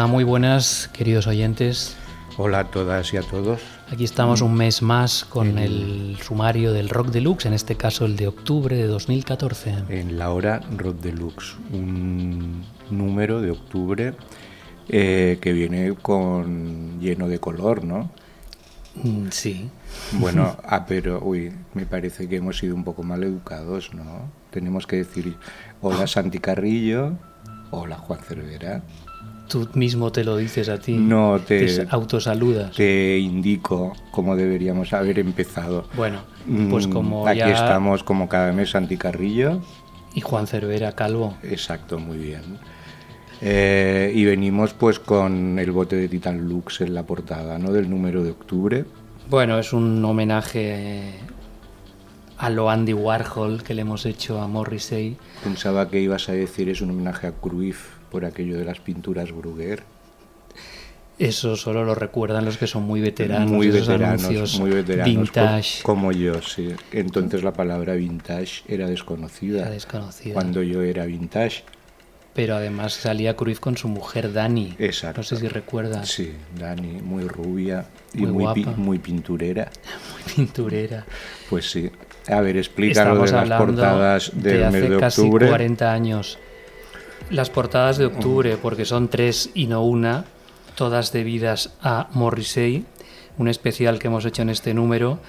Hola, muy buenas, queridos oyentes. Hola a todas y a todos. Aquí estamos un mes más con el sumario del Rock Deluxe, en este caso el de octubre de 2014. En la hora Rock Deluxe, un número de octubre eh, que viene con lleno de color, ¿no? Mm, Sí. Bueno, ah, pero uy, me parece que hemos sido un poco mal educados, ¿no? Tenemos que decir hola Santi Carrillo, hola Juan Cervera. Tú mismo te lo dices a ti. No, te- Te autosaludas. Te indico cómo deberíamos haber empezado. Bueno, pues Mm, como Aquí ya... estamos como cada mes Santi Carrillo. Y Juan Cervera, Calvo. Exacto, muy bien. Eh, y venimos pues con el bote de Titan Lux en la portada, ¿no? Del número de octubre. Bueno, es un homenaje a lo Andy Warhol que le hemos hecho a Morrissey. Pensaba que ibas a decir es un homenaje a Cruyff por aquello de las pinturas Bruguer. Eso solo lo recuerdan los que son muy veteranos. muy veteranos, anuncios muy veteranos. Vintage. Como yo, sí. Entonces la palabra vintage era desconocida. Era desconocida. Cuando yo era vintage. Pero además salía Cruyff con su mujer Dani. Exacto. No sé si recuerdas. Sí, Dani, muy rubia y Muy pi- pinturera. Muy pinturera. Pues sí. A ver, explícalo Estamos de las portadas del de hace mes de casi octubre. 40 años. Las portadas de octubre, porque son tres y no una, todas debidas a Morrissey, un especial que hemos hecho en este número,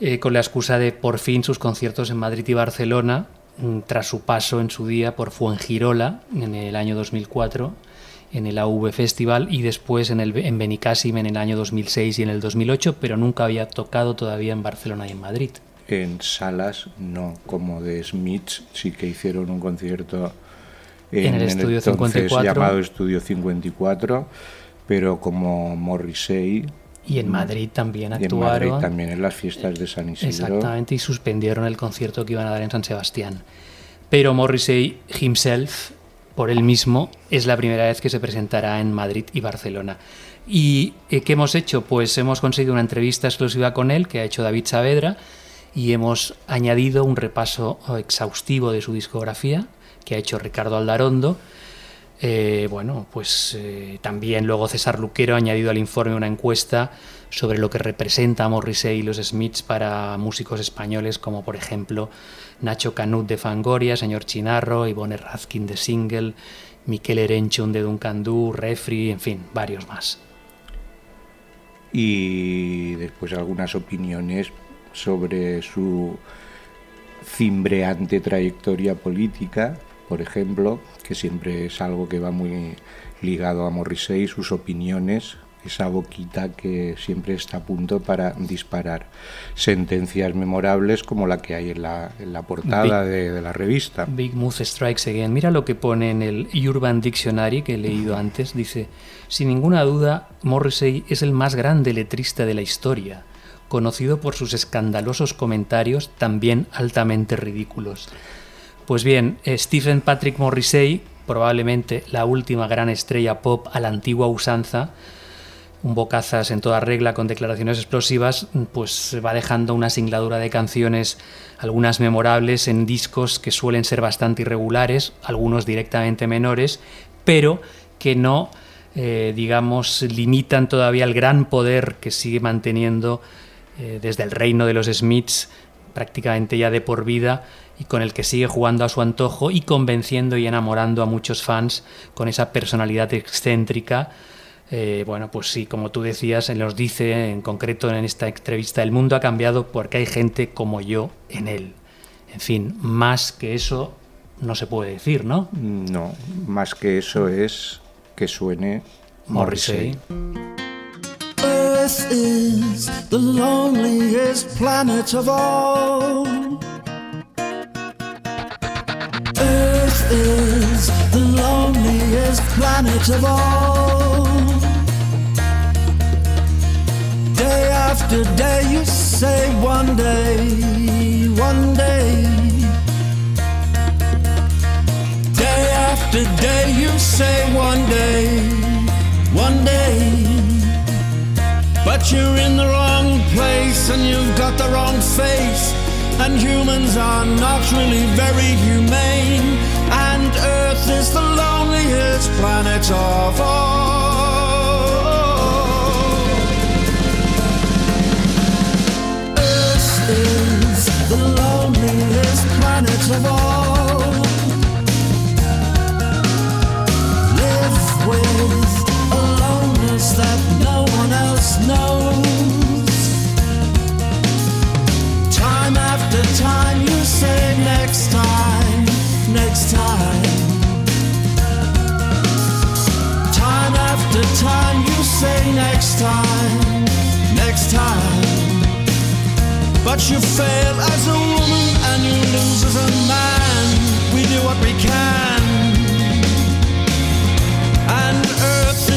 eh, con la excusa de por fin sus conciertos en Madrid y Barcelona, mm, tras su paso en su día por Fuengirola en el año 2004, en el AV Festival y después en, el, en Benicàssim en el año 2006 y en el 2008, pero nunca había tocado todavía en Barcelona y en Madrid. En salas no, como de Smiths sí que hicieron un concierto En el Estudio entonces 54. llamado Estudio 54, pero como Morrissey Y en Madrid también y en actuaron. Madrid también en las fiestas de San Isidro. Exactamente, y suspendieron el concierto que iban a dar en San Sebastián. Pero Morrissey himself, por él mismo, es la primera vez que se presentará en Madrid y Barcelona. ¿Y eh, qué hemos hecho? Pues hemos conseguido una entrevista exclusiva con él que ha hecho David Saavedra y hemos añadido un repaso exhaustivo de su discografía que ha hecho Ricardo Aldarondo. Eh, bueno, pues eh, también luego César Luquero ha añadido al informe una encuesta sobre lo que representa a Morrissey y los Smiths para músicos españoles como por ejemplo Nacho Canut de Fangoria, Señor Chinarro, Ivone Razkin de Single, Miquel Erenchun de Duncan Du, Refri, en fin, varios más. y después algunas opiniones sobre su cimbreante trayectoria política, por ejemplo, que siempre es algo que va muy ligado a Morrissey, sus opiniones, esa boquita que siempre está a punto para disparar sentencias memorables como la que hay en la, en la portada de, de la revista. Big Mouth Strikes Again. Mira lo que pone en el Urban Dictionary que he leído antes. Dice, sin ninguna duda, Morrissey es el más grande letrista de la historia, conocido por sus escandalosos comentarios también altamente ridículos. Pues bien, eh, Stephen Patrick Morrissey, probablemente la última gran estrella pop a la antigua usanza, un bocazas en toda regla con declaraciones explosivas, pues va dejando una singladura de canciones, algunas memorables en discos que suelen ser bastante irregulares, algunos directamente menores, pero que no, eh, digamos, limitan todavía el gran poder que sigue manteniendo eh, desde el reino de los Smiths, prácticamente ya de por vida, y con el que sigue jugando a su antojo y convenciendo y enamorando a muchos fans con esa personalidad excéntrica eh, bueno, pues sí, como tú decías, nos dice en concreto en esta entrevista, el mundo ha cambiado porque hay gente como yo en él. En fin, más que eso no se puede decir, ¿no? No, más que eso es que suene Morrissey. Morrissey. Earth is the loneliest planet of all. Earth is the loneliest planet of all. Day after day, you say one day, one day. Day after day, you say one day, one day. But you're in the wrong place and you've got the wrong face. And humans are not really very humane. And Earth is the loneliest planet of all. Earth is the loneliest planet of all. Knows. Time after time, you say next time, next time. Time after time, you say next time, next time. But you fail as a woman and you lose as a man. We do what we can. And Earth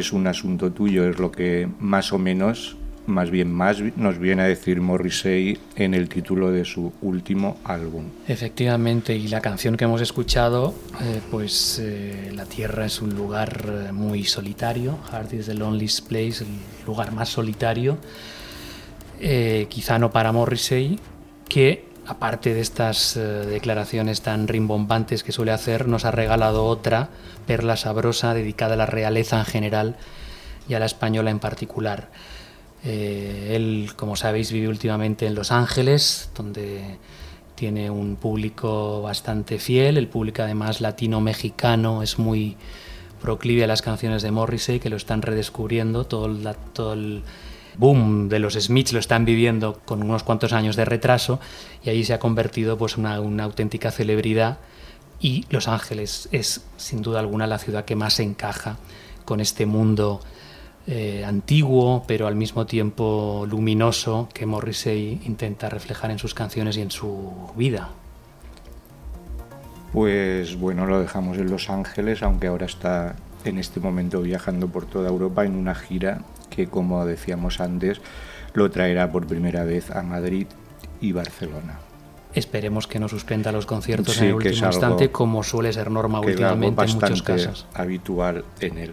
es un asunto tuyo, es lo que más o menos, más bien más, nos viene a decir Morrissey en el título de su último álbum. Efectivamente, y la canción que hemos escuchado, eh, pues eh, la Tierra es un lugar eh, muy solitario, Heart is the loneliest place, el lugar más solitario, quizá no para Morrissey, que aparte de estas eh, declaraciones tan rimbombantes que suele hacer, nos ha regalado otra perla sabrosa dedicada a la realeza en general y a la española en particular. Eh, él, como sabéis, vive últimamente en Los Ángeles, donde tiene un público bastante fiel. El público, además, latino-mexicano es muy proclive a las canciones de Morrissey, que lo están redescubriendo. Todo todo el boom de los Smiths lo están viviendo con unos cuantos años de retraso y allí se ha convertido pues una, una auténtica celebridad y Los Ángeles es sin duda alguna la ciudad que más encaja con este mundo eh, antiguo pero al mismo tiempo luminoso que Morrissey intenta reflejar en sus canciones y en su vida. Pues bueno, lo dejamos en Los Ángeles, aunque ahora está en este momento viajando por toda Europa en una gira que, como decíamos antes, lo traerá por primera vez a Madrid y Barcelona. Esperemos que no suspenda los conciertos en el último instante, como suele ser norma últimamente en muchos casos. habitual en él.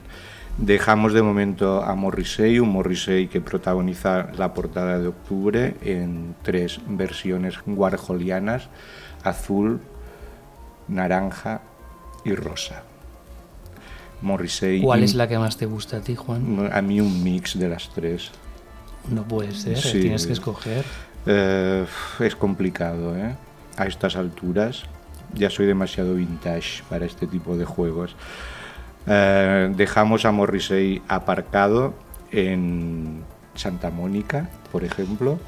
Dejamos de momento a Morrissey, un Morrissey que protagoniza la portada de octubre en tres versiones warholianas, azul, naranja y rosa. Morrissey. ¿Cuál es la que más te gusta a ti, Juan? A mí un mix de las tres. No puede ser, tienes que escoger. Eh, es complicado, ¿eh? A estas alturas ya soy demasiado vintage para este tipo de juegos. Eh, dejamos a Morrissey aparcado en Santa Mónica, por ejemplo,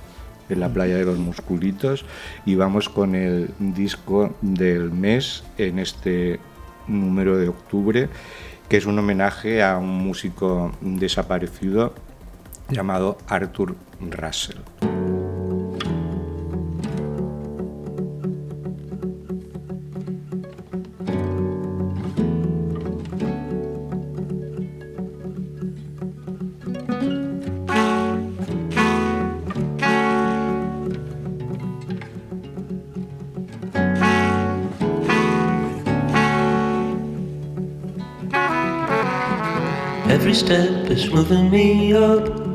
en la playa de los musculitos, y vamos con el disco del mes en este número de octubre, que es un homenaje a un músico desaparecido llamado Arthur Russell. Moving me up.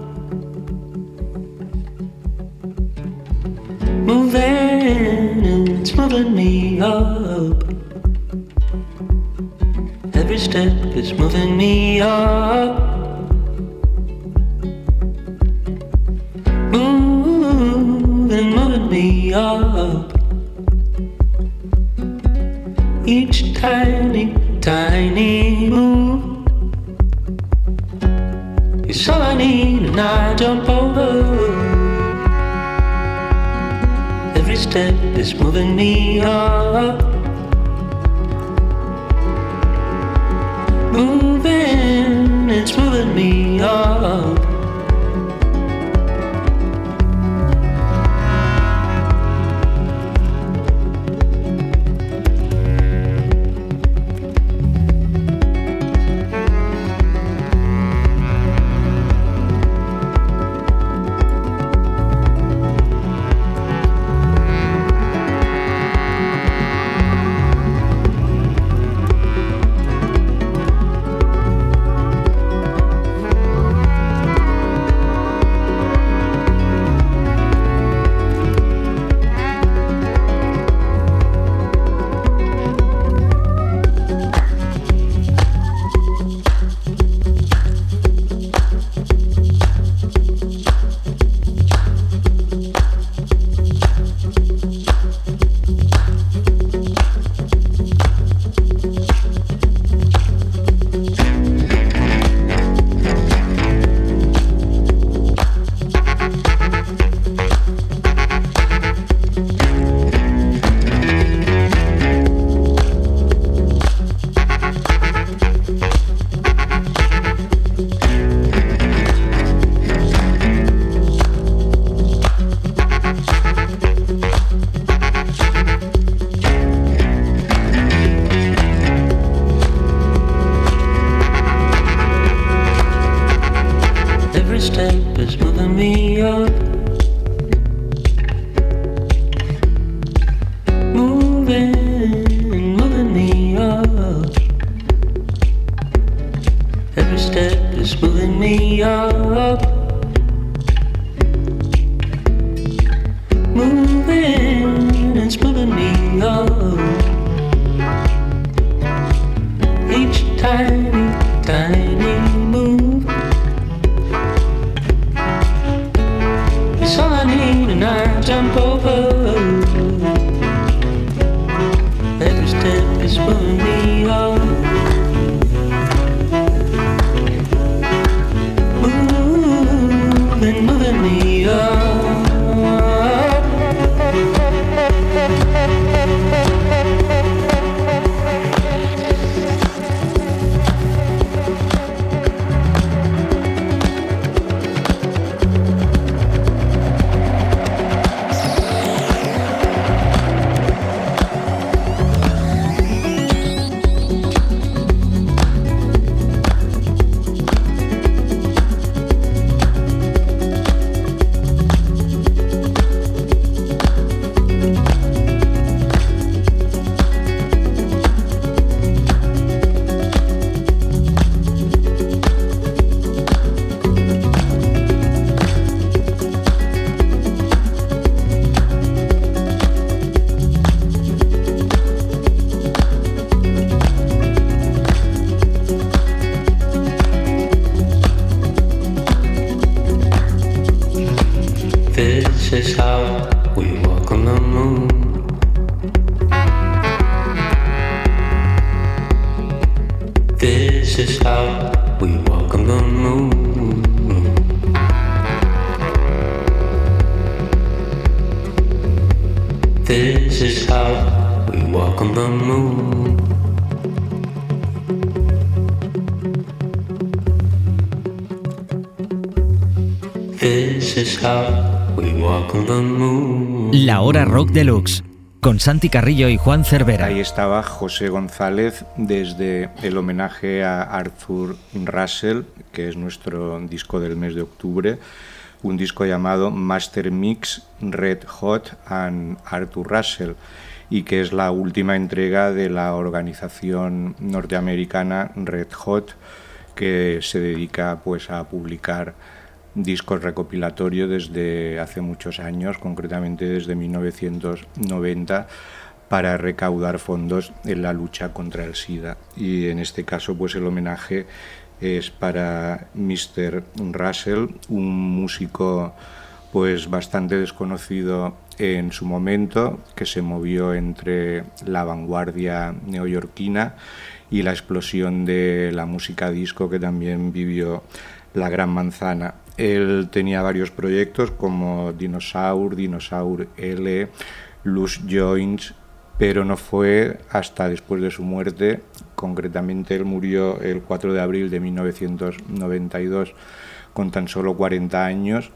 Deluxe, con Santi Carrillo y Juan Cervera. Ahí estaba José González desde el homenaje a Arthur Russell, que es nuestro disco del mes de octubre, un disco llamado Master Mix Red Hot and Arthur Russell y que es la última entrega de la organización norteamericana Red Hot que se dedica pues a publicar discos recopilatorios desde hace muchos años, concretamente desde 1990 para recaudar fondos en la lucha contra el SIDA y en este caso pues el homenaje es para Mr. Russell, un músico pues bastante desconocido en su momento, que se movió entre la vanguardia neoyorquina y la explosión de la música disco que también vivió la Gran Manzana. Él tenía varios proyectos como Dinosaur, Dinosaur L, Loose Joints, pero no fue hasta después de su muerte, concretamente él murió el 4 de abril de 1992 con tan solo 40 años,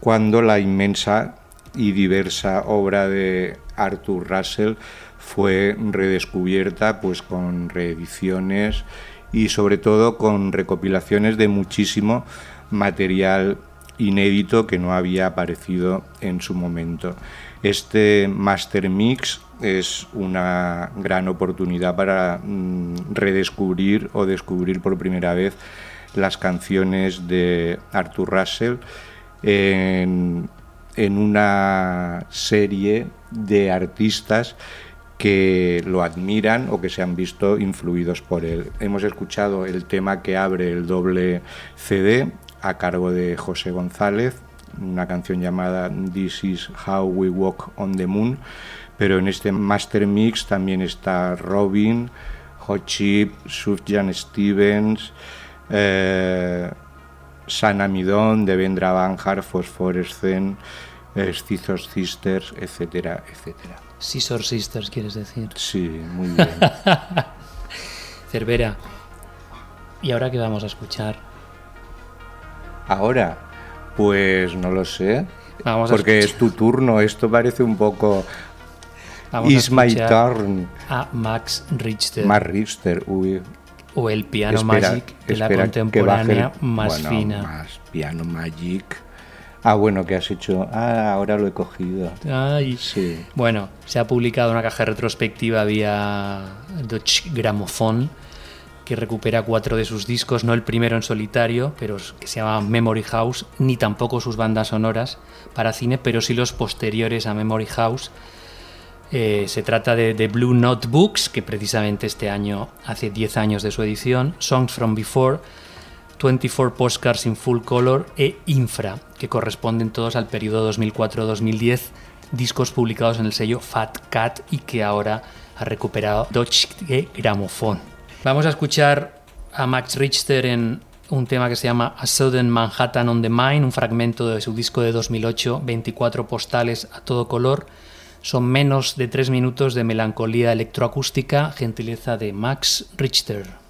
cuando la inmensa y diversa obra de Arthur Russell fue redescubierta pues con reediciones y sobre todo con recopilaciones de muchísimo material inédito que no había aparecido en su momento. Este Master Mix es una gran oportunidad para mm, redescubrir o descubrir por primera vez las canciones de Arthur Russell en, en una serie de artistas que lo admiran o que se han visto influidos por él. Hemos escuchado el tema que abre el doble CD a cargo de José González, una canción llamada This is How We Walk on the Moon, pero en este master mix también está Robin, Hot Chip, Sufjan Stevens, eh, Sana Midon, Devendra Banjar, Phosphorescent, eh, Scissor Sisters, etcétera, etcétera. Scissor Sisters, quieres decir. Sí, muy bien. Cervera. ¿Y ahora qué vamos a escuchar? Ahora, pues no lo sé. Vamos a porque es tu turno. Esto parece un poco. Vamos a It's my turn. A Max Richter. Más Richter, uy. o el Piano Espera- Magic de la contemporánea el- más bueno, fina. Más Piano Magic. Ah, bueno, que has hecho. Ah, ahora lo he cogido. Ay. Sí. Bueno, se ha publicado una caja retrospectiva vía Deutsche Grammophon que recupera cuatro de sus discos, no el primero en solitario, pero que se llama Memory House, ni tampoco sus bandas sonoras para cine, pero sí los posteriores a Memory House. Eh, se trata de, de Blue Notebooks, que precisamente este año hace 10 años de su edición, Songs from Before, 24 Postcards in Full Color e Infra, que corresponden todos al periodo 2004-2010, discos publicados en el sello Fat Cat y que ahora ha recuperado Deutsche Grammophon. Vamos a escuchar a Max Richter en un tema que se llama A Sudden Manhattan on the Mind, un fragmento de su disco de 2008, 24 postales a todo color. Son menos de tres minutos de melancolía electroacústica, gentileza de Max Richter.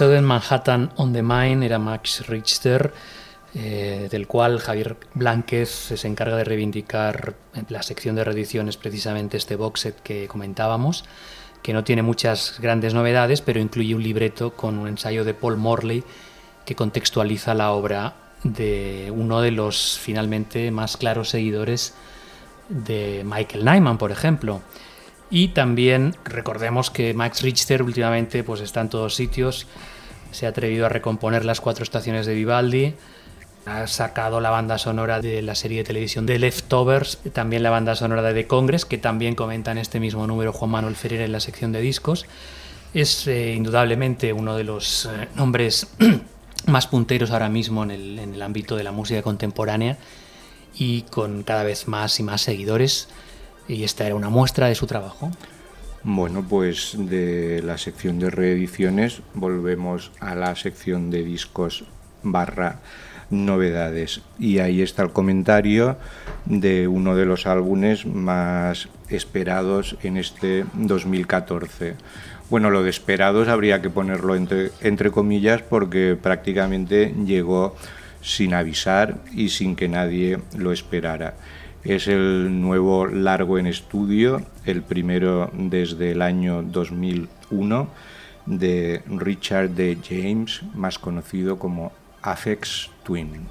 Southern Manhattan on the Mine era Max Richter, eh, del cual Javier Blánquez se encarga de reivindicar en la sección de reediciones precisamente este box set que comentábamos, que no tiene muchas grandes novedades, pero incluye un libreto con un ensayo de Paul Morley que contextualiza la obra de uno de los finalmente más claros seguidores de Michael Nyman, por ejemplo. Y también recordemos que Max Richter últimamente pues, está en todos sitios, se ha atrevido a recomponer las cuatro estaciones de Vivaldi, ha sacado la banda sonora de la serie de televisión de Leftovers, también la banda sonora de The Congress, que también comenta en este mismo número Juan Manuel Ferrer en la sección de discos. Es eh, indudablemente uno de los eh, nombres más punteros ahora mismo en el, en el ámbito de la música contemporánea y con cada vez más y más seguidores. Y esta era una muestra de su trabajo. Bueno, pues de la sección de reediciones volvemos a la sección de discos barra novedades. Y ahí está el comentario de uno de los álbumes más esperados en este 2014. Bueno, lo de esperados habría que ponerlo entre, entre comillas porque prácticamente llegó sin avisar y sin que nadie lo esperara. Es el nuevo largo en estudio, el primero desde el año 2001 de Richard D. James, más conocido como Afex Twin.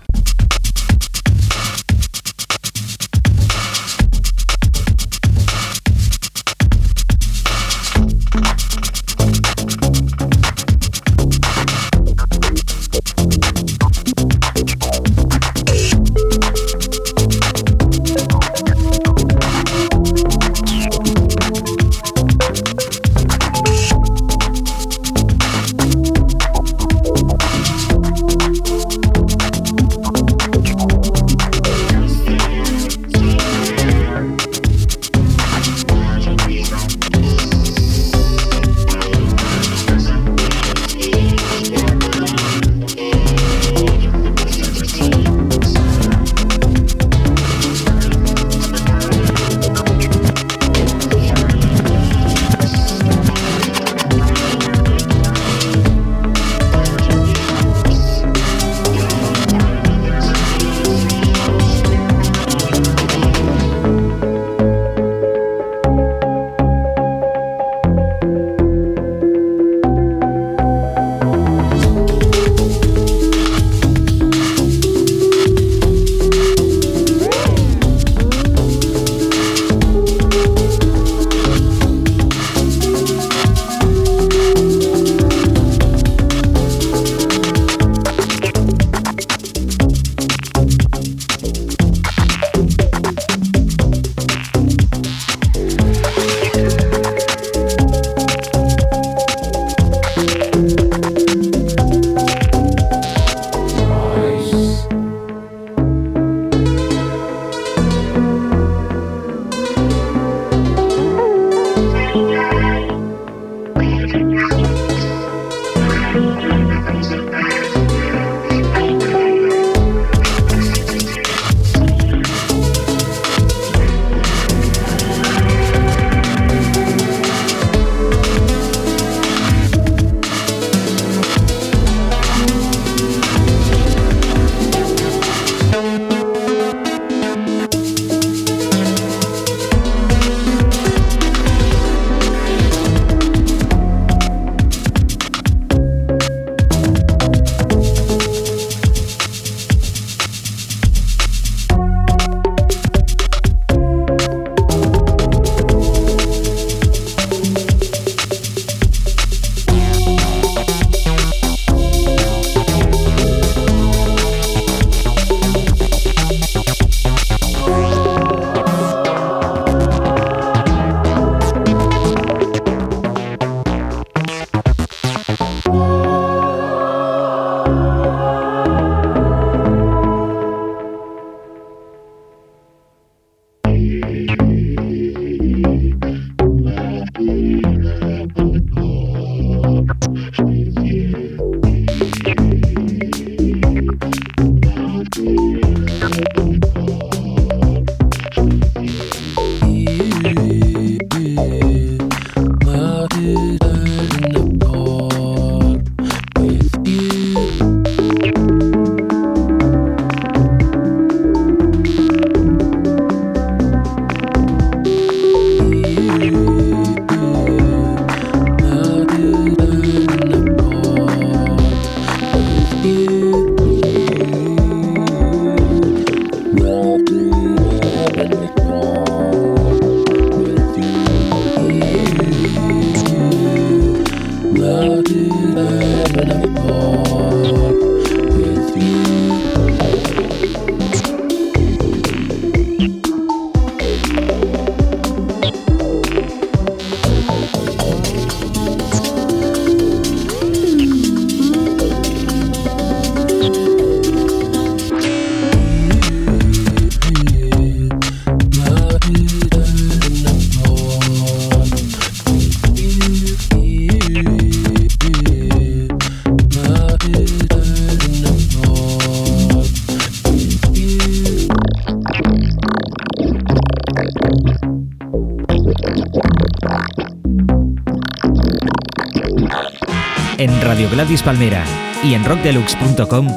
Radio Gladys Palmera y en rockdeluxe.com,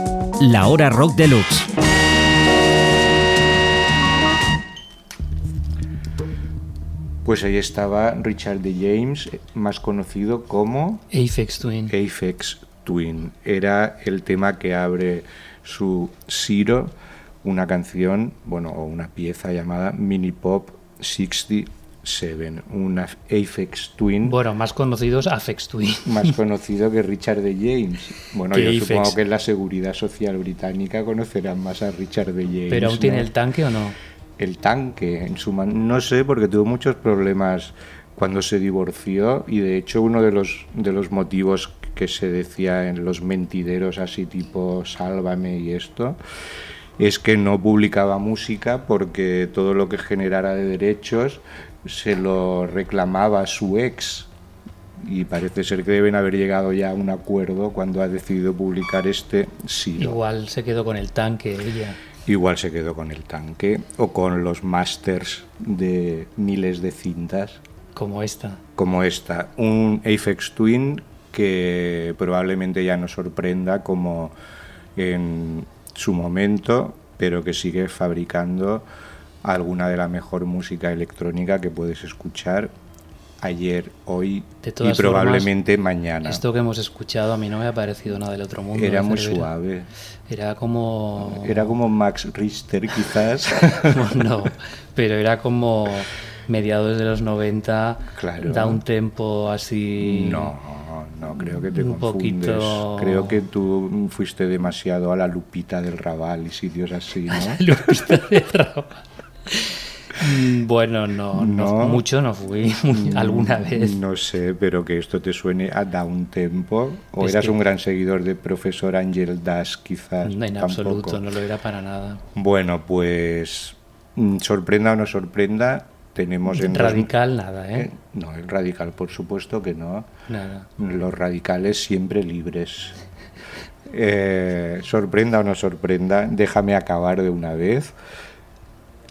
la hora rock deluxe. Pues ahí estaba Richard de James, más conocido como Aphex Twin. Aphex Twin. Era el tema que abre su Zero, una canción, bueno, o una pieza llamada Mini Pop 67, una Aphex Twin. Bueno, más conocidos Aphex Twin. Más conocido que Richard de James. Bueno, yo supongo que en la Seguridad Social Británica conocerán más a Richard de James. ¿Pero aún tiene el tanque o no? el tanque en su mano. No sé, porque tuvo muchos problemas cuando se divorció y de hecho uno de los, de los motivos que se decía en los mentideros así tipo sálvame y esto es que no publicaba música porque todo lo que generara de derechos se lo reclamaba su ex y parece ser que deben haber llegado ya a un acuerdo cuando ha decidido publicar este sí. Igual se quedó con el tanque ella. Igual se quedó con el tanque o con los masters de miles de cintas. Como esta. Como esta. Un Aphex Twin que probablemente ya nos sorprenda como en su momento, pero que sigue fabricando alguna de la mejor música electrónica que puedes escuchar ayer, hoy y probablemente mañana. Esto que hemos escuchado a mí no me ha parecido nada del otro mundo. Era muy suave. Era como... Era como Max Richter quizás. no, pero era como mediados de los 90, claro. da un tempo así... No, no, creo que te un confundes. Creo que tú fuiste demasiado a la lupita del Raval y sitios así, ¿no? A la lupita del Raval. Mm, bueno, no, no, mucho no fui mm, alguna vez. No sé, pero que esto te suene a Down Tempo. ¿O eras un gran seguidor de profesor Angel Dash, quizás? No, en absoluto, no lo era para nada. Bueno, pues mm, sorprenda o no sorprenda, tenemos en radical nada ¿eh? ¿eh? no el radical por supuesto que no nada. los radicales siempre libres eh, sorprenda o no sorprenda déjame acabar de una vez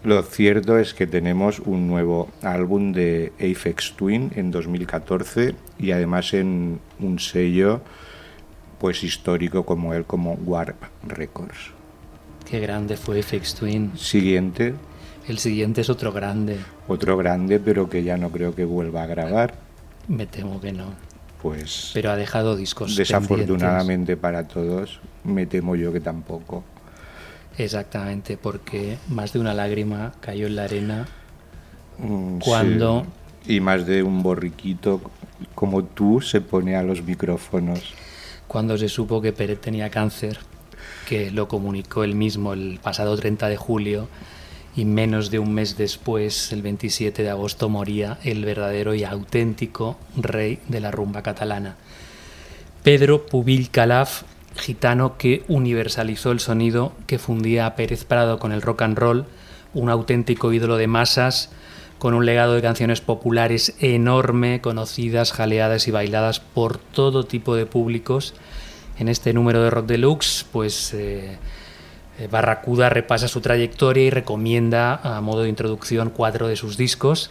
lo cierto es que tenemos un nuevo álbum de Aphex Twin en 2014 y además en un sello pues histórico como él, como Warp Records. Qué grande fue Aphex Twin. Siguiente. El siguiente es otro grande. Otro grande, pero que ya no creo que vuelva a grabar. Me temo que no. Pues. Pero ha dejado discos. Desafortunadamente para todos, me temo yo que tampoco. Exactamente, porque más de una lágrima cayó en la arena mm, cuando... Y más de un borriquito como tú se pone a los micrófonos. Cuando se supo que Pérez tenía cáncer, que lo comunicó él mismo el pasado 30 de julio, y menos de un mes después, el 27 de agosto, moría el verdadero y auténtico rey de la rumba catalana. Pedro Pubil Calaf gitano que universalizó el sonido, que fundía a Pérez Prado con el rock and roll, un auténtico ídolo de masas, con un legado de canciones populares enorme, conocidas, jaleadas y bailadas por todo tipo de públicos. En este número de Rock Deluxe, pues eh, eh, Barracuda repasa su trayectoria y recomienda, a modo de introducción, cuatro de sus discos.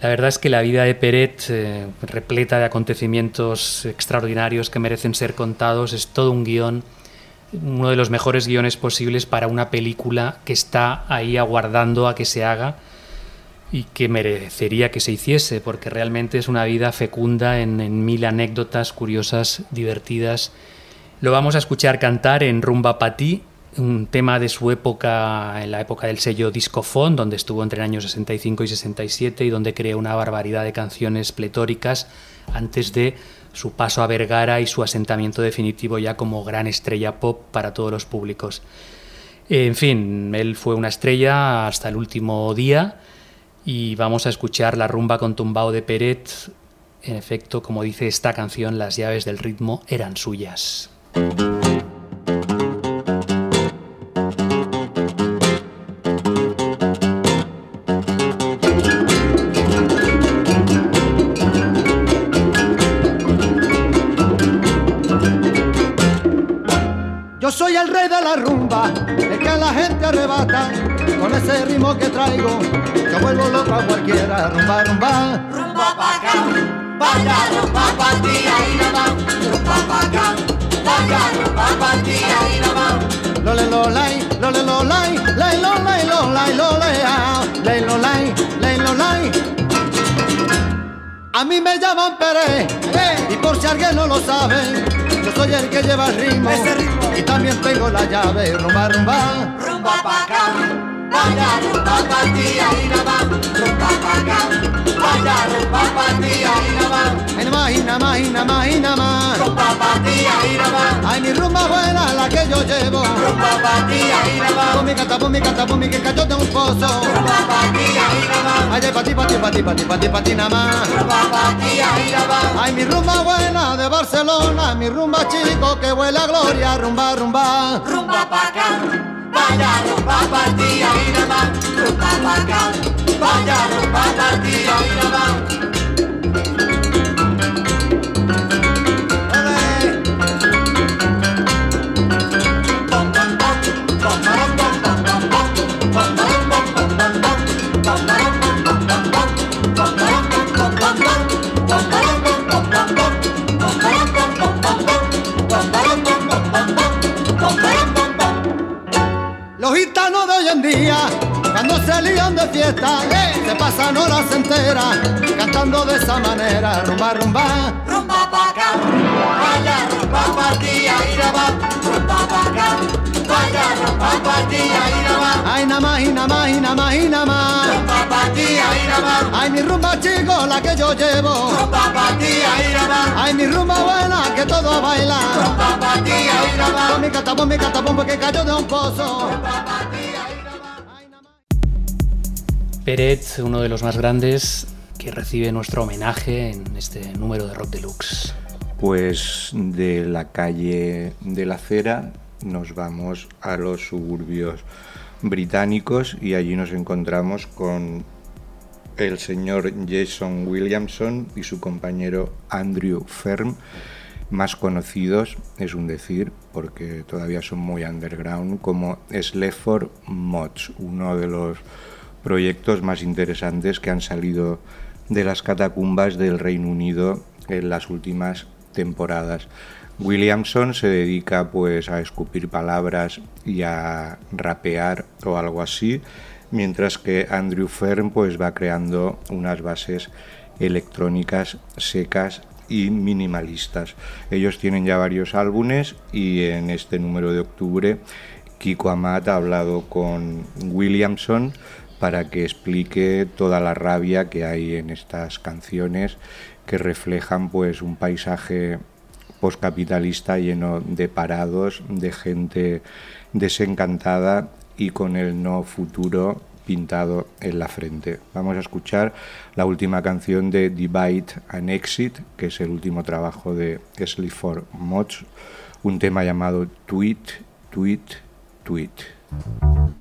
La verdad es que la vida de Peret, eh, repleta de acontecimientos extraordinarios que merecen ser contados, es todo un guion, uno de los mejores guiones posibles para una película que está ahí aguardando a que se haga y que merecería que se hiciese, porque realmente es una vida fecunda en, en mil anécdotas curiosas, divertidas. Lo vamos a escuchar cantar en Rumba Patí, un tema de su época, en la época del sello Discofon, donde estuvo entre el año 65 y 67 y donde creó una barbaridad de canciones pletóricas antes de su paso a Vergara y su asentamiento definitivo ya como gran estrella pop para todos los públicos. En fin, él fue una estrella hasta el último día y vamos a escuchar la rumba con tumbao de Peret. En efecto, como dice esta canción, las llaves del ritmo eran suyas. Ritmo que traigo, yo vuelvo loco a cualquiera, rumba, pa' vaya partida y nada más, rumba pa' acá, vaya rumba partida y nada más. Lole lo lole lo lai lo lai lo lai lo lai, ah, lai lo. A mí me llaman Pérez, y por si alguien no lo sabe, yo soy el que lleva el ritmo, y también tengo la llave, rumba, rumba. Rumba pa' acá, vaya rumba partida y nada más, rumba pa' acá, vaya rumba partida y nada más. Ay, nada más, y nada más, y nada más, y nada más. Rumba partida y nada más, Ay, mi rumba buena, la que yo llevo. rumba partida y nada más, Pon mi cata, pon mi cata, pon mi que cayó de un pozo. rumba partida y nada más, Ay, de pati, pati, pati, pati, pati, pati, nada más. rumba partida y nada más. Ay, mi rumba buena de Barcelona, mi rumba chico que huele a gloria, rumba, rumba. rumba pa' acá, vaya rumba partida y nada más, rumba pa' acá, de fiesta, se pasan horas enteras cantando de esa manera, rumba, rumba. Rumba pa' acá, vaya rumba y nada más, rumba pa' acá, vaya rumba partida y nada más, Ay, nada más, y nada más, y nada más, y nada más. rumba partida y nada más, Ay, mi rumba chico, la que yo llevo. rumba partida y nada más, Ay, mi rumba buena, que todo baila. rumba partida y nada más. Pon mi cata, pon mi cata, pon porque cayó de un pozo. Pérez, uno de los más grandes, que recibe nuestro homenaje en este número de Rock Deluxe. Pues de la calle de la Cera nos vamos a los suburbios británicos y allí nos encontramos con el señor Jason Williamson y su compañero Andrew Ferm, más conocidos, es un decir, porque todavía son muy underground, como Sleaford Mods, uno de los proyectos más interesantes que han salido de las catacumbas del Reino Unido en las últimas temporadas. Williamson se dedica pues a escupir palabras y a rapear o algo así, mientras que Andrew Fern pues va creando unas bases electrónicas secas y minimalistas. Ellos tienen ya varios álbumes y en este número de octubre Kiko Amat ha hablado con Williamson para que explique toda la rabia que hay en estas canciones que reflejan pues un paisaje postcapitalista lleno de parados, de gente desencantada y con el no futuro pintado en la frente. Vamos a escuchar la última canción de Divide and Exit, que es el último trabajo de Sleaford Mods, un tema llamado Tweet, Tweet, Tweet.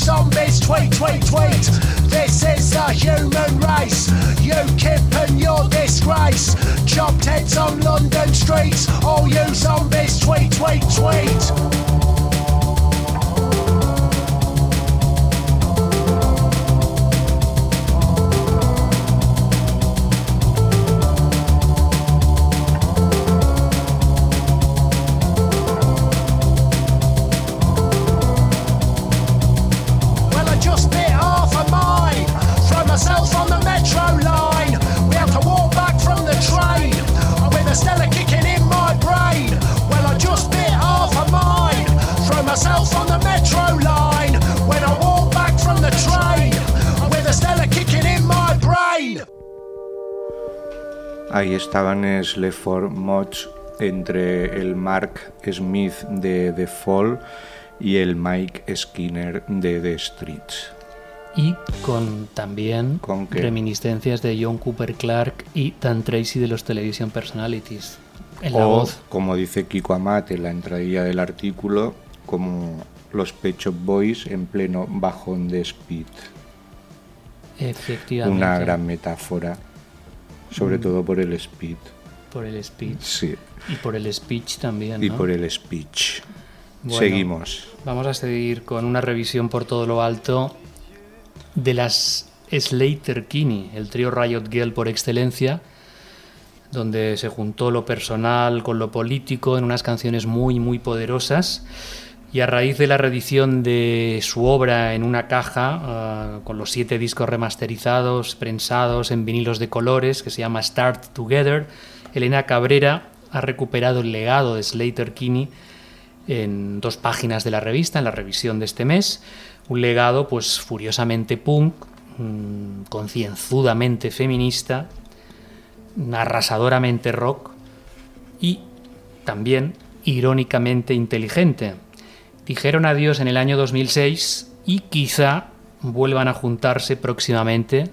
Zombies, tweet, tweet, tweet. This is the human race. You UKIP and your disgrace. Chopped heads on London streets. All you zombies, tweet, tweet, tweet. Ahí estaban Sleaford Mods entre el Mark Smith de The Fall y el Mike Skinner de The Streets. Y con también ¿Con reminiscencias de John Cooper Clark y Dan Tracy de los Television Personalities. En la o, voz. como dice Kiko Amat en la entradilla del artículo, como los Pet Shop Boys en pleno bajón de speed. Efectivamente. Una gran metáfora, sobre Mm. todo por el speed. Por el speech. Sí, Y por el speech también. y ¿no? por el speech. Bueno. Seguimos. Vamos a seguir con una revisión por todo lo alto de las Slater Kinney, el trío Riot Girl por excelencia, donde se juntó lo personal con lo político en unas canciones muy, muy poderosas. Y a raíz de la reedición de su obra en una caja, ah, con los siete discos remasterizados, prensados en vinilos de colores, que se llama Start Together, Elena Cabrera ha recuperado el legado de Slater Kinney en dos páginas de la revista, en la revisión de este mes. Un legado, pues, furiosamente punk, mm, concienzudamente feminista, arrasadoramente rock y también irónicamente inteligente. Dijeron adiós en el año 2006 y quizá vuelvan a juntarse próximamente.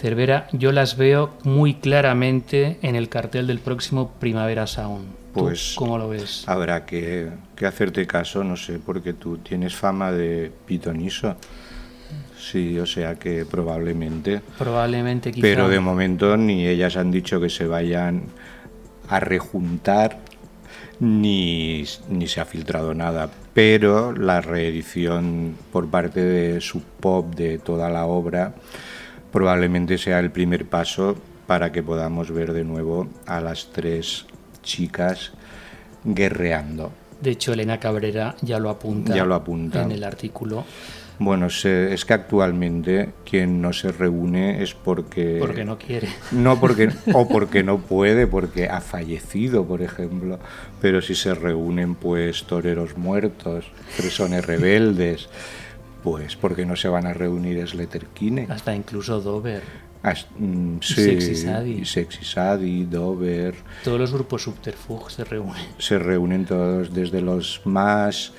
Cervera, yo las veo muy claramente en el cartel del próximo Primavera Sound. ¿Tú Pues ¿Cómo lo ves? Habrá que, que hacerte caso, no sé, porque tú tienes fama de pitoniso. Sí, o sea que probablemente. Probablemente quizá. Pero de momento ni ellas han dicho que se vayan a rejuntar, ni, ni se ha filtrado nada. Pero la reedición por parte de Sub Pop de toda la obra probablemente sea el primer paso para que podamos ver de nuevo a las tres chicas guerreando. De hecho, Elena Cabrera ya lo apunta, Ya lo apunta. en el artículo, Bueno, se- es que actualmente quien no se reúne es porque... porque no quiere. No porque o porque no puede, porque ha fallecido, por ejemplo. Pero si se reúnen, pues toreros muertos, fresones rebeldes, pues porque no se van a reunir Sleterkine. Hasta incluso Dover. As- mm, sí, Sexy Sadie. Sexy Sadie, Dover. Todos los grupos Subterfuge se reúnen. Se reúnen todos, desde los más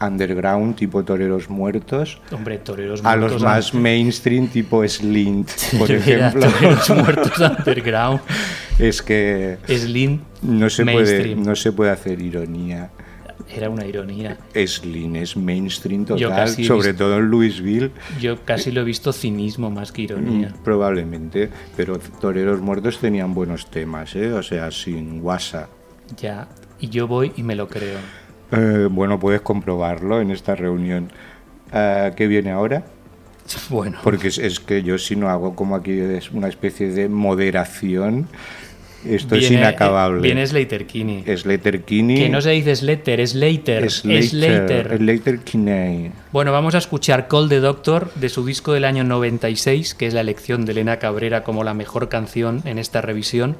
underground, tipo toreros muertos, Hombre, toreros a los muertos más mainstream, tipo Slint, por Mira, ejemplo. toreros muertos underground. Es que Slim no se, puede, no se puede hacer ironía. Era una ironía. Slin es mainstream total, sobre visto- todo en Louisville, Yo casi lo he visto cinismo más que ironía. mm, probablemente, pero Toreros Muertos tenían buenos temas, ¿eh? o sea, sin WhatsApp. Ya. Y yo voy y me lo creo. Eh, bueno, puedes comprobarlo en esta reunión. Eh, ¿Qué viene ahora? Bueno, Porque es, es que yo si no hago como aquí es una especie de moderación, esto es viene- inacabable. eh, Viene Slater Kinney. Slater Kinney. Que no se dice Slater, es Later. Es Later. Slater Kinney. Bueno, vamos a escuchar Call the Doctor de su disco del año 96, que es la elección de Elena Cabrera como la mejor canción en esta revisión.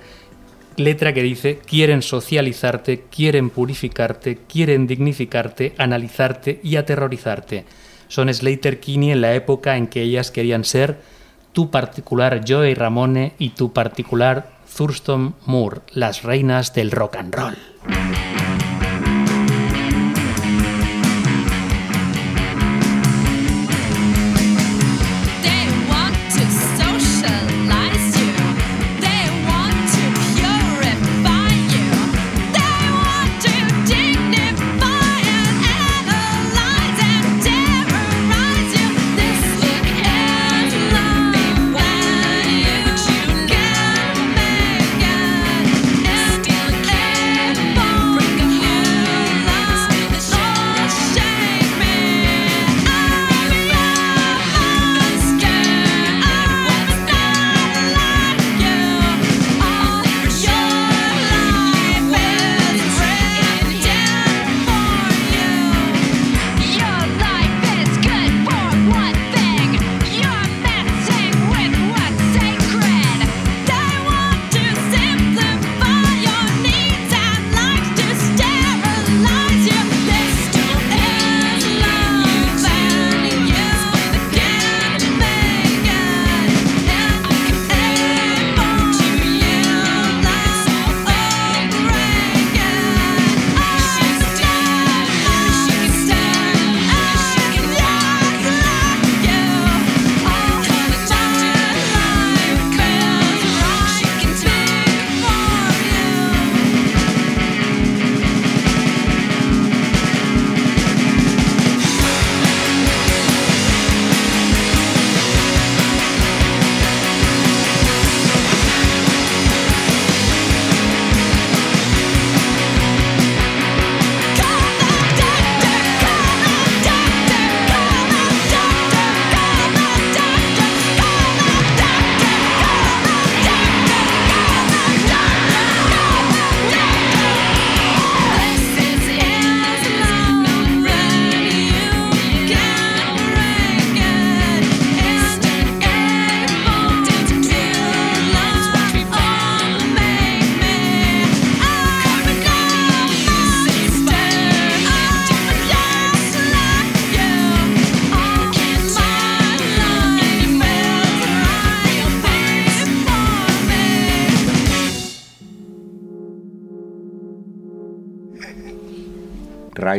Letra que dice, quieren socializarte, quieren purificarte, quieren dignificarte, analizarte y aterrorizarte. Son Slater Kinney en la época en que ellas querían ser tu particular Joey Ramone y tu particular Thurston Moore, las reinas del rock and roll.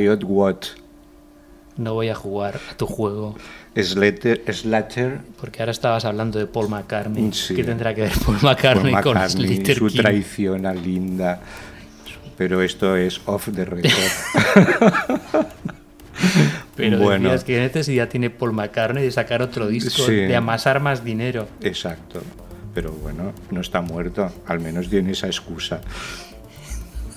Riot What, No voy a jugar a tu juego. Slater, Slater Porque ahora estabas hablando de Paul McCartney. Sí. ¿Qué tendrá que ver Paul McCartney, Paul con McCartney, Slater su King? traición a Linda. Pero esto es off the record. Pero Bueno. decías que necesidad tiene Paul McCartney de sacar otro disco, Sí. de amasar más dinero. Exacto. Pero bueno, no está muerto. Al menos tiene esa excusa.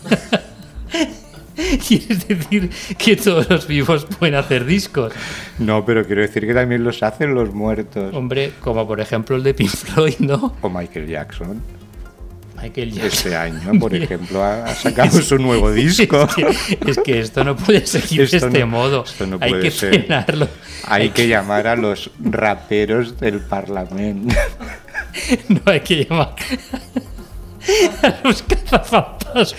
¿Quieres decir que todos los vivos pueden hacer discos? No, pero quiero decir que también los hacen los muertos. Hombre, como por ejemplo el de Pink Floyd, ¿no? O Michael Jackson. Michael Jackson. Este año, por ejemplo, ha sacado su nuevo disco. Es que, es que esto no puede seguir Esto de este no- modo. esto no Hay puede que ser. frenarlo. Hay que llamar a los raperos del Parlamento. No hay que llamar a los cazafantasmas.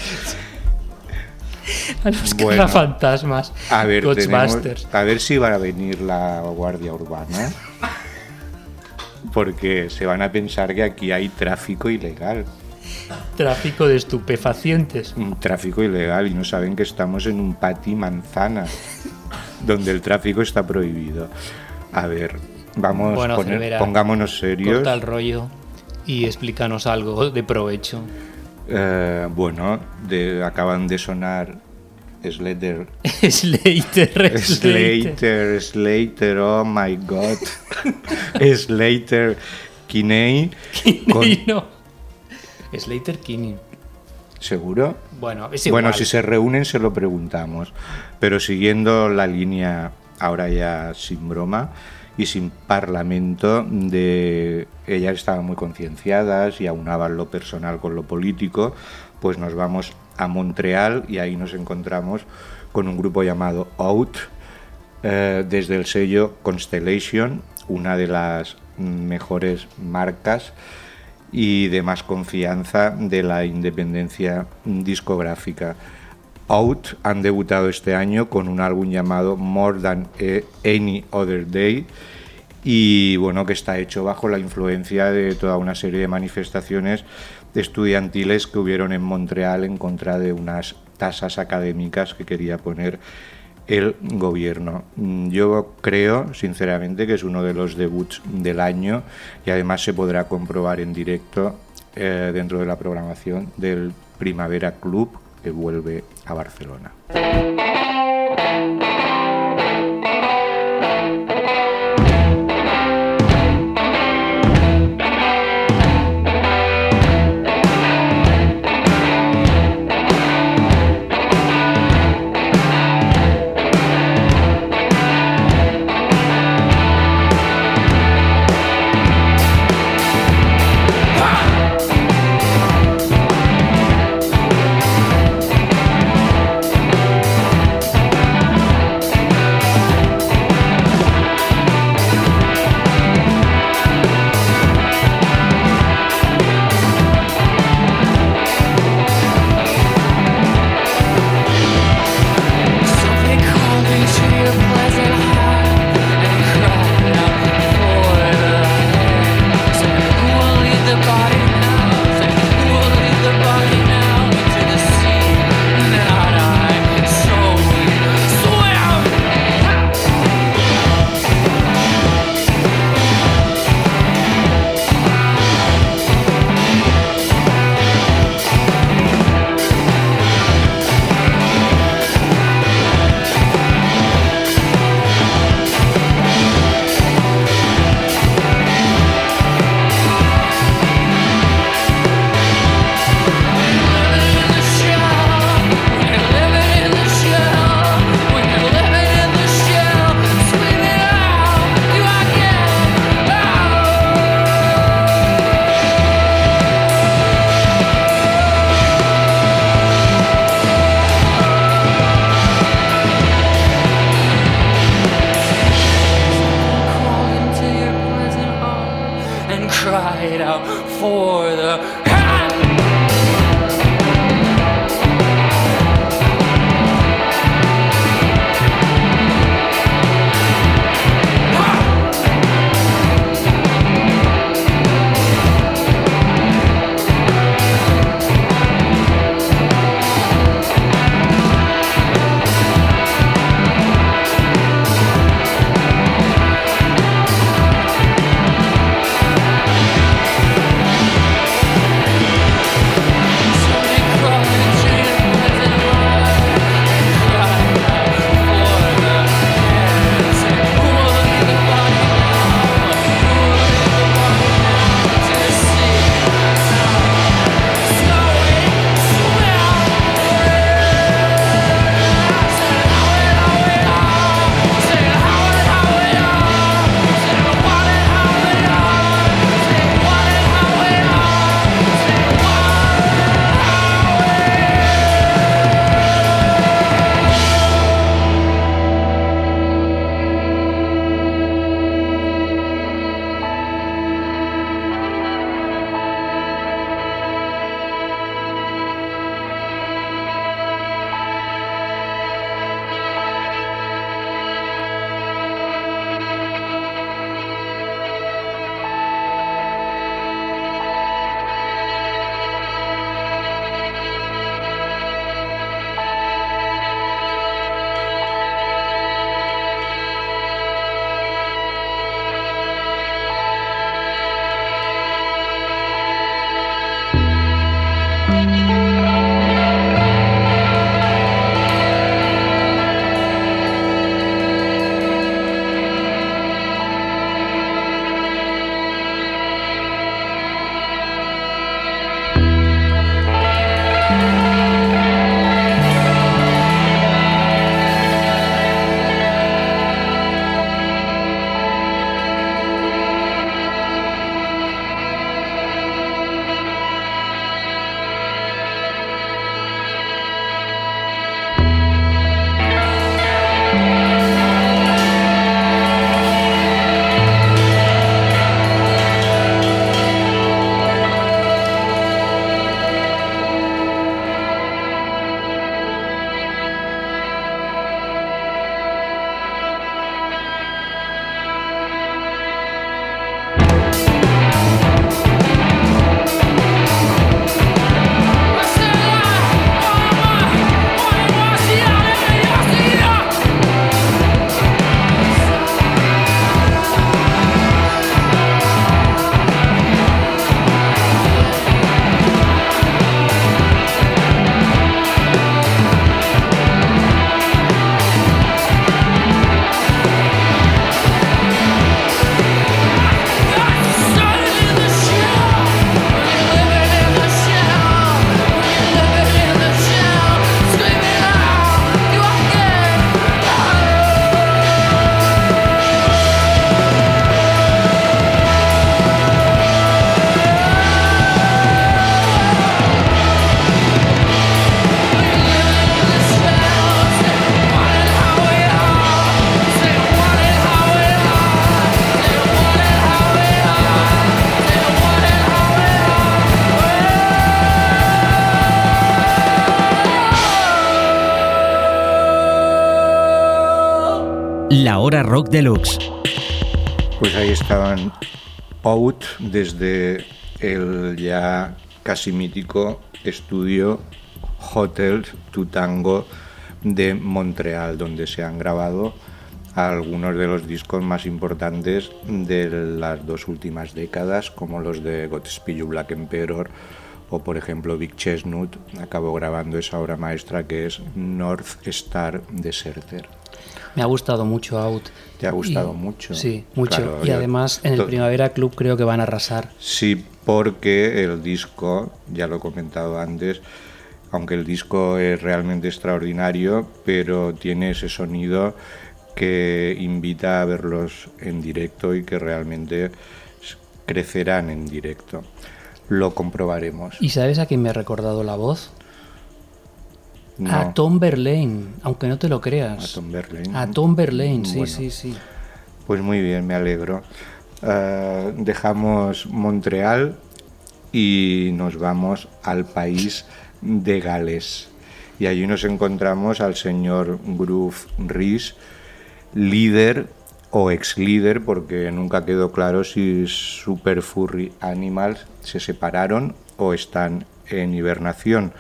A los Bueno. cazafantasmas. A ver, tenemos- a ver si va a venir la Guardia Urbana. Porque se van a pensar que aquí hay tráfico ilegal. Tráfico de estupefacientes. Un tráfico ilegal y no saben que estamos en un pati manzana, donde el tráfico está prohibido. A ver, vamos, Bueno, poner- Cervera, pongámonos serios. Corta el rollo y explícanos algo de provecho. Eh, bueno, de- acaban de sonar Slater, Slater, Slater. Slater, Slater, oh my god. Slater, Kinney. con- Kinney, no. Slater Kinney. ¿Seguro? Bueno, es Bueno, si se reúnen se lo preguntamos. Pero siguiendo la línea, ahora ya sin broma y sin parlamento, de ellas estaban muy concienciadas y aunaban lo personal con lo político, pues nos vamos a Montreal y ahí nos encontramos con un grupo llamado Out, eh, desde el sello Constellation, una de las mejores marcas y de más confianza de la independencia discográfica. Out han debutado este año con un álbum llamado More Than Any Other Day y bueno que está hecho bajo la influencia de toda una serie de manifestaciones estudiantiles que hubieron en Montreal en contra de unas tasas académicas que quería poner el gobierno. Mm, Yo creo, sinceramente, que es uno de los debuts del año y además se podrá comprobar en directo eh, dentro de la programación del Primavera Club que vuelve a Barcelona. Rock deluxe. Pues ahí estaban Out desde el ya casi mítico estudio Hotel Tutango de Montreal, donde se han grabado algunos de los discos más importantes de las dos últimas décadas, como los de Godspeed You Black Emperor o por ejemplo Big Chestnut acabó grabando esa obra maestra que es North Star Deserter. Me ha gustado mucho Out. ¿Te ha gustado Y- mucho? Sí, mucho. Claro, y yo- además en el Primavera Club creo que van a arrasar. Sí, porque el disco, ya lo he comentado antes, aunque el disco es realmente extraordinario, pero tiene ese sonido que invita a verlos en directo y que realmente crecerán en directo. Lo comprobaremos. ¿Y sabes a quién me ha recordado la voz? No, A Tom Verlaine, aunque no te lo creas. a Tom Verlaine. A Tom Verlaine, sí, Bueno. sí, sí. Pues muy bien, me alegro. Eh, dejamos Montreal y nos vamos al país de Gales. Y allí nos encontramos al señor Groove Rhys, líder o ex líder, porque nunca quedó claro si Super Furry Animals se separaron o están en hibernación.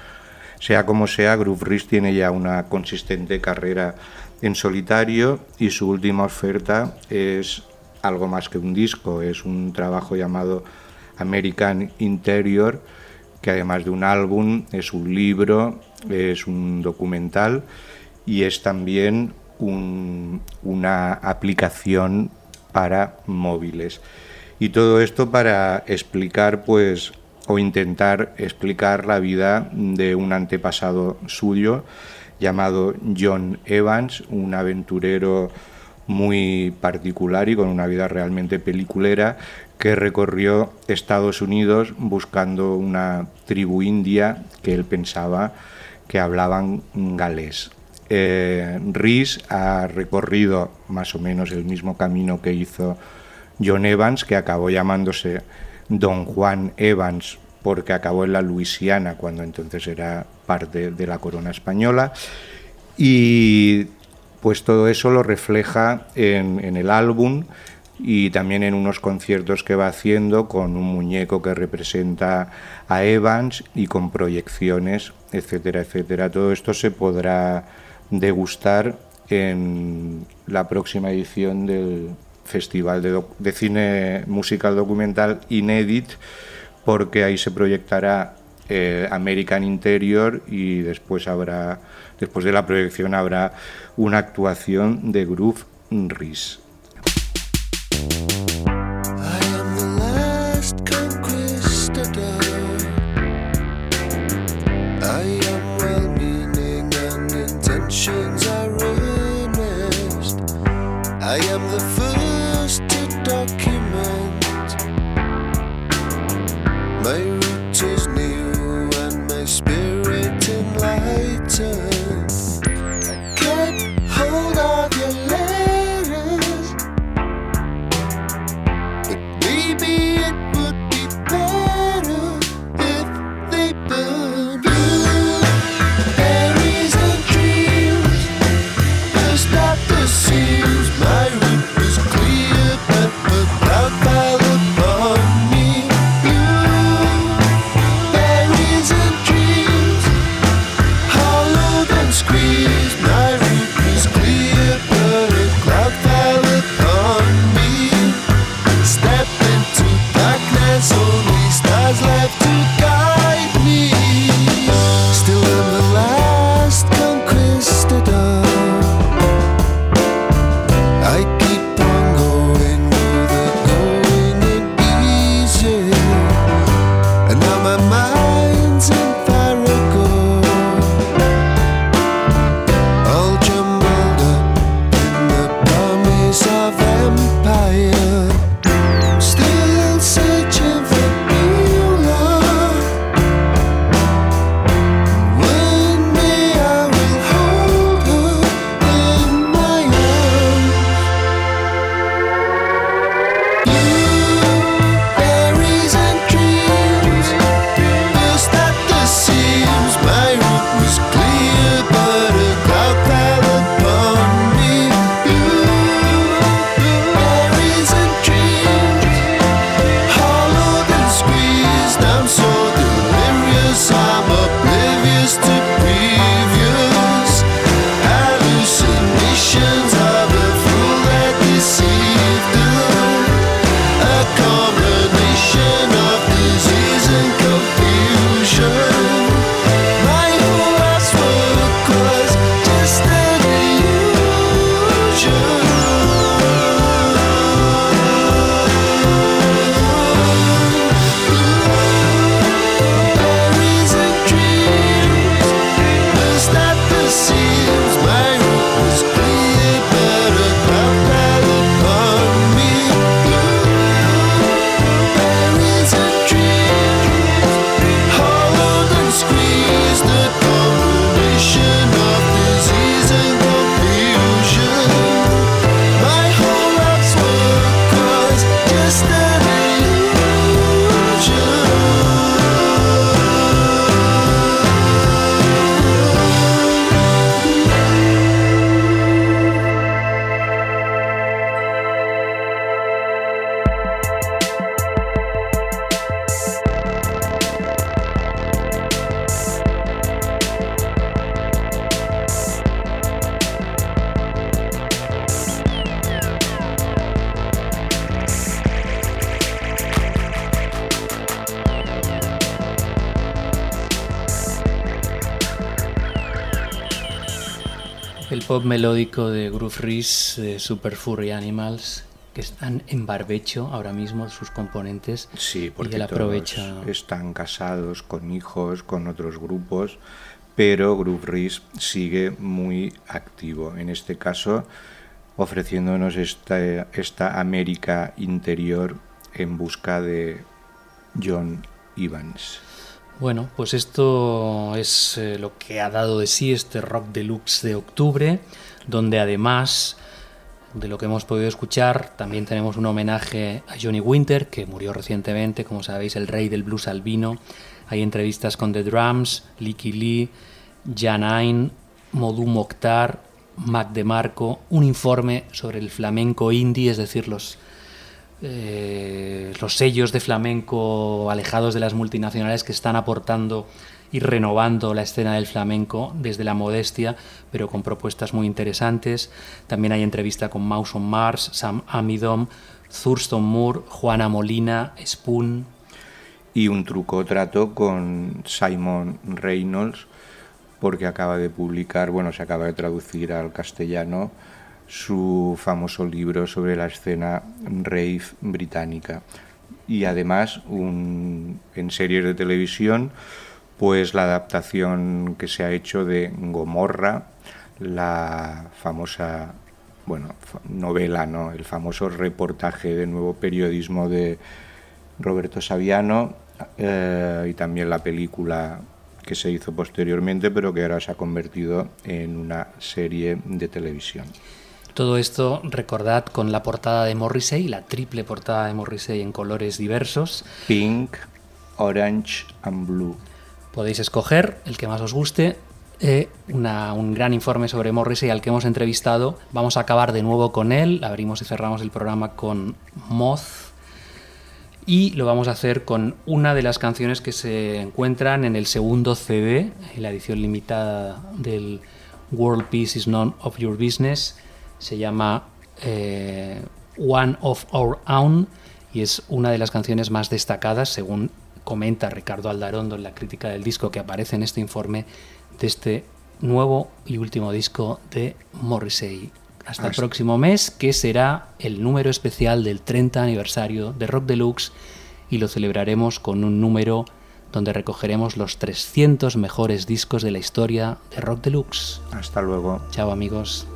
Sea como sea, Groove Rhys tiene ya una consistente carrera en solitario y su última oferta es algo más que un disco, es un trabajo llamado American Interior, que además de un álbum es un libro, es un documental y es también un- una aplicación para móviles. Y todo esto para explicar, pues, o intentar explicar la vida de un antepasado suyo llamado John Evans, un aventurero muy particular y con una vida realmente peliculera que recorrió Estados Unidos buscando una tribu india que él pensaba que hablaban galés. Eh, Rhys ha recorrido más o menos el mismo camino que hizo John Evans, que acabó llamándose Don Juan Evans porque acabó en la Luisiana cuando entonces era parte de la corona española. Y pues todo eso lo refleja en, el álbum y también en unos conciertos que va haciendo con un muñeco que representa a Evans y con proyecciones, etcétera, etcétera. Todo esto se podrá degustar en la próxima edición del Festival de, Cine Musical Documental Inédit, porque ahí se proyectará eh, American Interior y después habrá, después de la proyección habrá una actuación de Groove Rhys. I am the Just a document my pop melódico de Groove Reese, de Super Furry Animals, que están en barbecho ahora mismo sus componentes. Sí, porque y él todos aprovecha. están casados con hijos, con otros grupos, pero Groove Reese sigue muy activo. En este caso, ofreciéndonos esta, esta América interior en busca de John Evans. Bueno, pues esto es eh, lo que ha dado de sí este Rock Deluxe de octubre, donde además de lo que hemos podido escuchar, también tenemos un homenaje a Johnny Winter, que murió recientemente, como sabéis, el rey del blues albino. Hay entrevistas con The Drums, Licky Lee, Janine, Modu Mokhtar, Mac DeMarco, un informe sobre el flamenco indie, es decir, los, eh, los sellos de flamenco alejados de las multinacionales que están aportando y renovando la escena del flamenco desde la modestia, pero con propuestas muy interesantes. También hay entrevista con Mouse on Mars, Sam Amidom, Thurston Moore, Juana Molina, Spoon. Y un truco trato con Simon Reynolds, porque acaba de publicar, bueno, se acaba de traducir al castellano su famoso libro sobre la escena rave británica. Y además, un, en series de televisión, pues la adaptación que se ha hecho de Gomorra, la famosa bueno, novela, ¿no? el famoso reportaje de nuevo periodismo de Roberto Saviano eh, y también la película que se hizo posteriormente, pero que ahora se ha convertido en una serie de televisión. Todo esto, recordad, con la portada de Morrissey, la triple portada de Morrissey en colores diversos. Pink, Orange and Blue. Podéis escoger el que más os guste. Eh, una- un gran informe sobre Morrissey al que hemos entrevistado. Vamos a acabar de nuevo con él. Abrimos y cerramos el programa con Moth. Y lo vamos a hacer con una de las canciones que se encuentran en el segundo CD, en la edición limitada del World Peace is None of Your Business. Se llama eh, One of Our Own y es una de las canciones más destacadas, según comenta Ricardo Aldarondo en la crítica del disco que aparece en este informe de este nuevo y último disco de Morrissey. Hasta el próximo mes, que será el número especial del 30 aniversario de Rock Deluxe y lo celebraremos con un número donde recogeremos los 300 mejores discos de la historia de Rock Deluxe. Hasta luego. Chao amigos.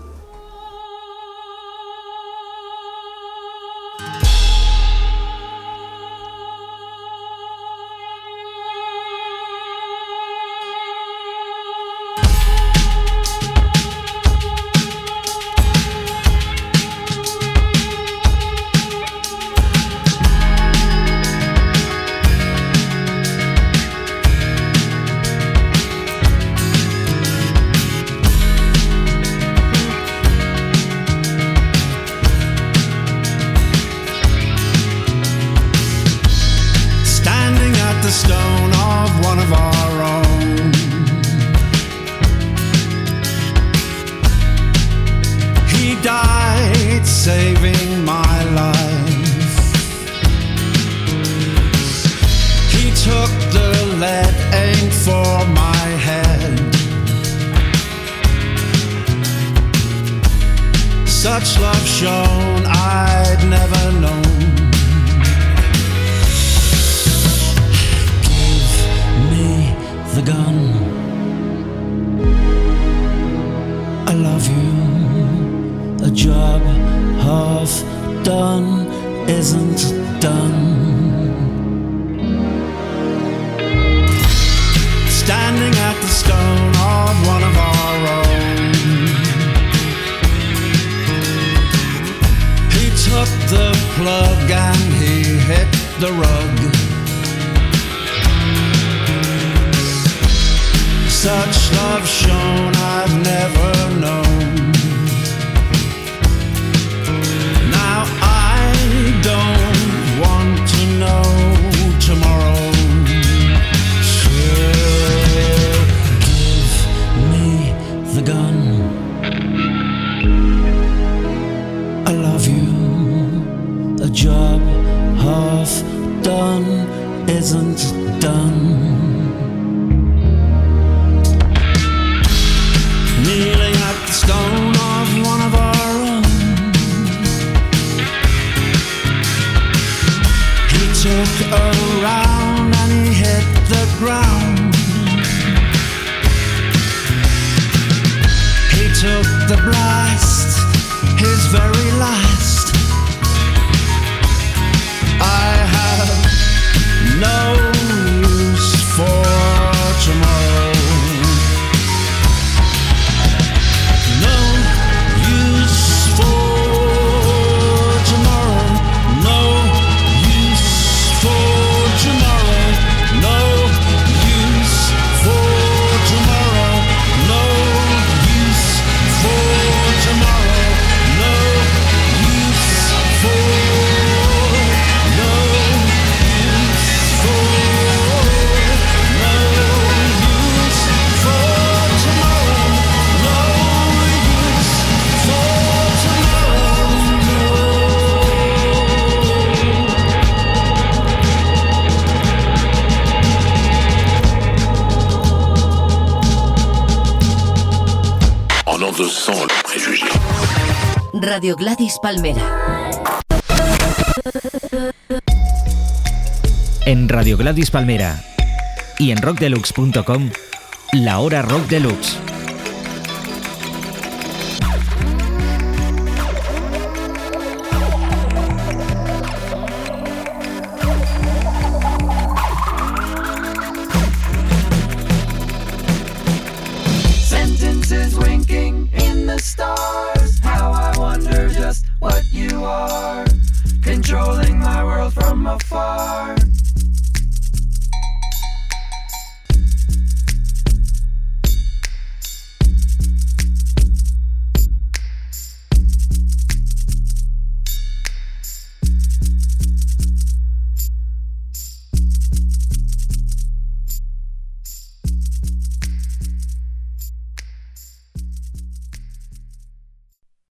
Radio Gladys Palmera. En Radio Gladys Palmera y en rockdeluxe.com, la hora rock deluxe.